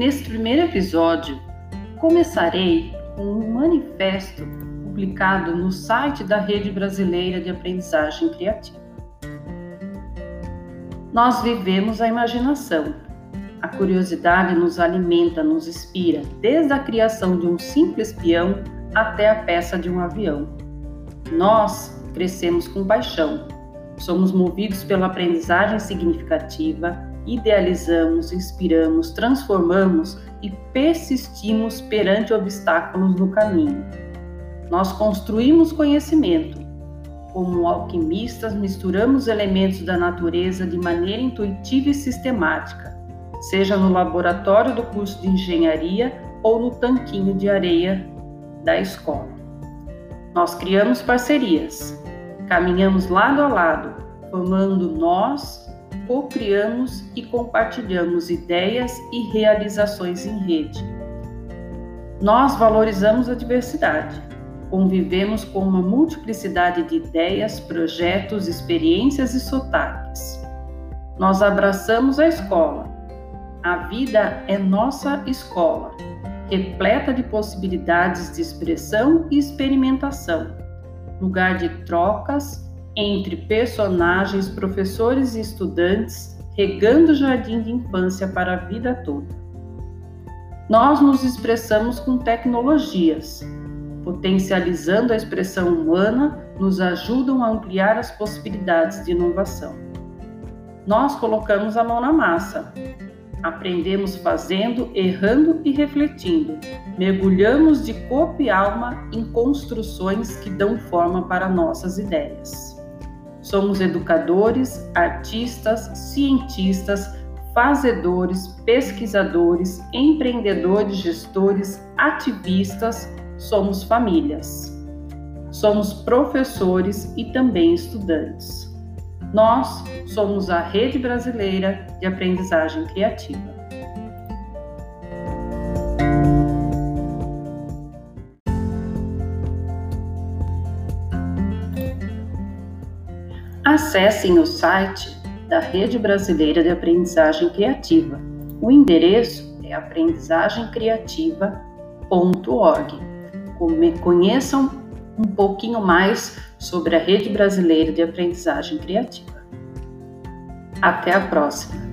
Neste primeiro episódio, começarei com um manifesto publicado no site da Rede Brasileira de Aprendizagem Criativa. Nós vivemos a imaginação. A curiosidade nos alimenta, nos inspira, desde a criação de um simples peão até a peça de um avião. Nós crescemos com paixão. Somos movidos pela aprendizagem significativa idealizamos, inspiramos, transformamos e persistimos perante obstáculos no caminho. Nós construímos conhecimento. Como alquimistas, misturamos elementos da natureza de maneira intuitiva e sistemática, seja no laboratório do curso de engenharia ou no tanquinho de areia da escola. Nós criamos parcerias, caminhamos lado a lado, formando nós co-criamos e compartilhamos ideias e realizações em rede. Nós valorizamos a diversidade. Convivemos com uma multiplicidade de ideias, projetos, experiências e sotaques. Nós abraçamos a escola. A vida é nossa escola, repleta de possibilidades de expressão e experimentação, lugar de trocas, entre personagens, professores e estudantes, regando o jardim de infância para a vida toda. Nós nos expressamos com tecnologias, potencializando a expressão humana, nos ajudam a ampliar as possibilidades de inovação. Nós colocamos a mão na massa, aprendemos fazendo, errando e refletindo. Mergulhamos de corpo e alma em construções que dão forma para nossas ideias. Somos educadores, artistas, cientistas, fazedores, pesquisadores, empreendedores, gestores, ativistas, somos famílias. Somos professores e também estudantes. Nós somos a Rede Brasileira de Aprendizagem Criativa. Acessem o site da Rede Brasileira de Aprendizagem Criativa. O endereço é aprendizagemcriativa.org. Conheçam um pouquinho mais sobre a Rede Brasileira de Aprendizagem Criativa. Até a próxima!